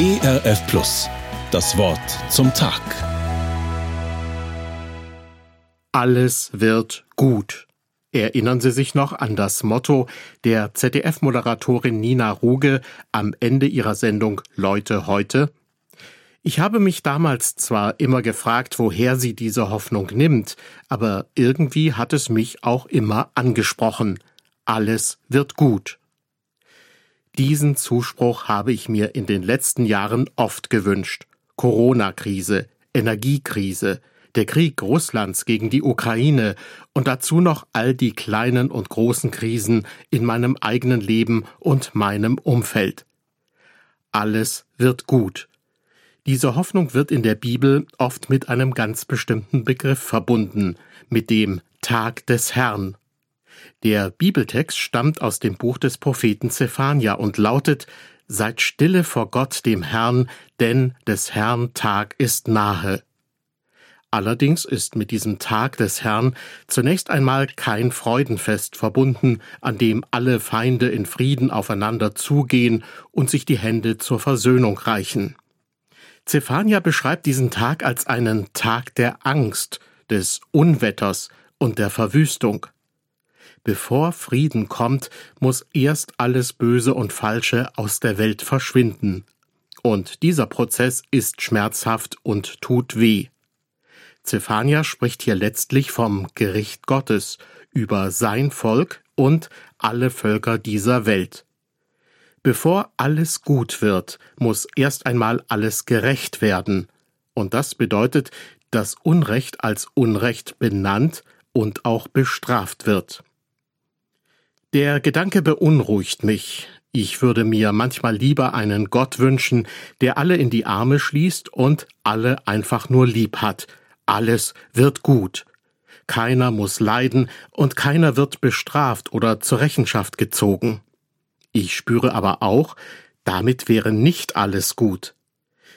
ERF Plus. Das Wort zum Tag. Alles wird gut. Erinnern Sie sich noch an das Motto der ZDF-Moderatorin Nina Ruge am Ende ihrer Sendung Leute heute? Ich habe mich damals zwar immer gefragt, woher sie diese Hoffnung nimmt, aber irgendwie hat es mich auch immer angesprochen. Alles wird gut. Diesen Zuspruch habe ich mir in den letzten Jahren oft gewünscht. Corona-Krise, Energiekrise, der Krieg Russlands gegen die Ukraine und dazu noch all die kleinen und großen Krisen in meinem eigenen Leben und meinem Umfeld. Alles wird gut. Diese Hoffnung wird in der Bibel oft mit einem ganz bestimmten Begriff verbunden, mit dem Tag des Herrn. Der Bibeltext stammt aus dem Buch des Propheten Zephania und lautet Seid stille vor Gott dem Herrn, denn des Herrn Tag ist nahe. Allerdings ist mit diesem Tag des Herrn zunächst einmal kein Freudenfest verbunden, an dem alle Feinde in Frieden aufeinander zugehen und sich die Hände zur Versöhnung reichen. Zephania beschreibt diesen Tag als einen Tag der Angst, des Unwetters und der Verwüstung. Bevor Frieden kommt, muss erst alles Böse und Falsche aus der Welt verschwinden. Und dieser Prozess ist schmerzhaft und tut weh. Zephania spricht hier letztlich vom Gericht Gottes über sein Volk und alle Völker dieser Welt. Bevor alles gut wird, muss erst einmal alles gerecht werden. Und das bedeutet, dass Unrecht als Unrecht benannt und auch bestraft wird. Der Gedanke beunruhigt mich. Ich würde mir manchmal lieber einen Gott wünschen, der alle in die Arme schließt und alle einfach nur lieb hat. Alles wird gut. Keiner muss leiden und keiner wird bestraft oder zur Rechenschaft gezogen. Ich spüre aber auch, damit wäre nicht alles gut.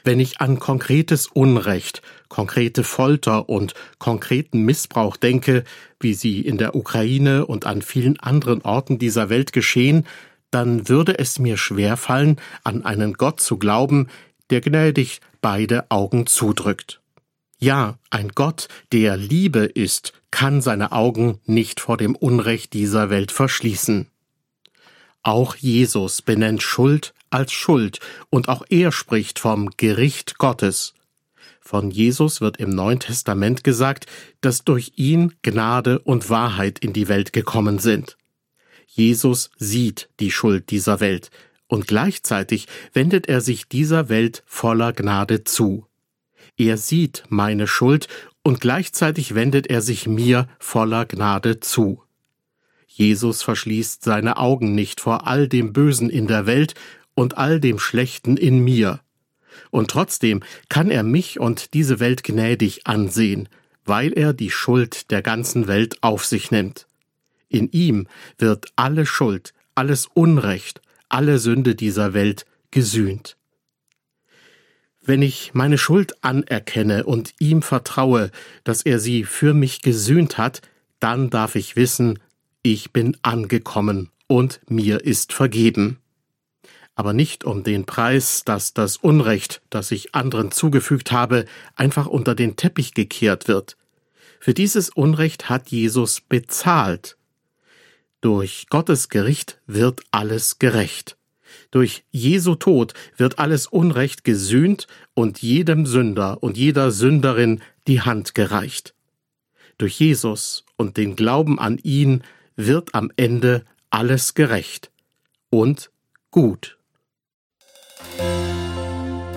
Wenn ich an konkretes Unrecht, konkrete Folter und konkreten Missbrauch denke, wie sie in der Ukraine und an vielen anderen Orten dieser Welt geschehen, dann würde es mir schwerfallen, an einen Gott zu glauben, der gnädig beide Augen zudrückt. Ja, ein Gott, der Liebe ist, kann seine Augen nicht vor dem Unrecht dieser Welt verschließen. Auch Jesus benennt Schuld als Schuld und auch er spricht vom Gericht Gottes. Von Jesus wird im Neuen Testament gesagt, dass durch ihn Gnade und Wahrheit in die Welt gekommen sind. Jesus sieht die Schuld dieser Welt und gleichzeitig wendet er sich dieser Welt voller Gnade zu. Er sieht meine Schuld und gleichzeitig wendet er sich mir voller Gnade zu. Jesus verschließt seine Augen nicht vor all dem Bösen in der Welt und all dem Schlechten in mir. Und trotzdem kann er mich und diese Welt gnädig ansehen, weil er die Schuld der ganzen Welt auf sich nimmt. In ihm wird alle Schuld, alles Unrecht, alle Sünde dieser Welt gesühnt. Wenn ich meine Schuld anerkenne und ihm vertraue, dass er sie für mich gesühnt hat, dann darf ich wissen, ich bin angekommen und mir ist vergeben. Aber nicht um den Preis, dass das Unrecht, das ich anderen zugefügt habe, einfach unter den Teppich gekehrt wird. Für dieses Unrecht hat Jesus bezahlt. Durch Gottes Gericht wird alles gerecht. Durch Jesu Tod wird alles Unrecht gesühnt und jedem Sünder und jeder Sünderin die Hand gereicht. Durch Jesus und den Glauben an ihn wird am Ende alles gerecht und gut.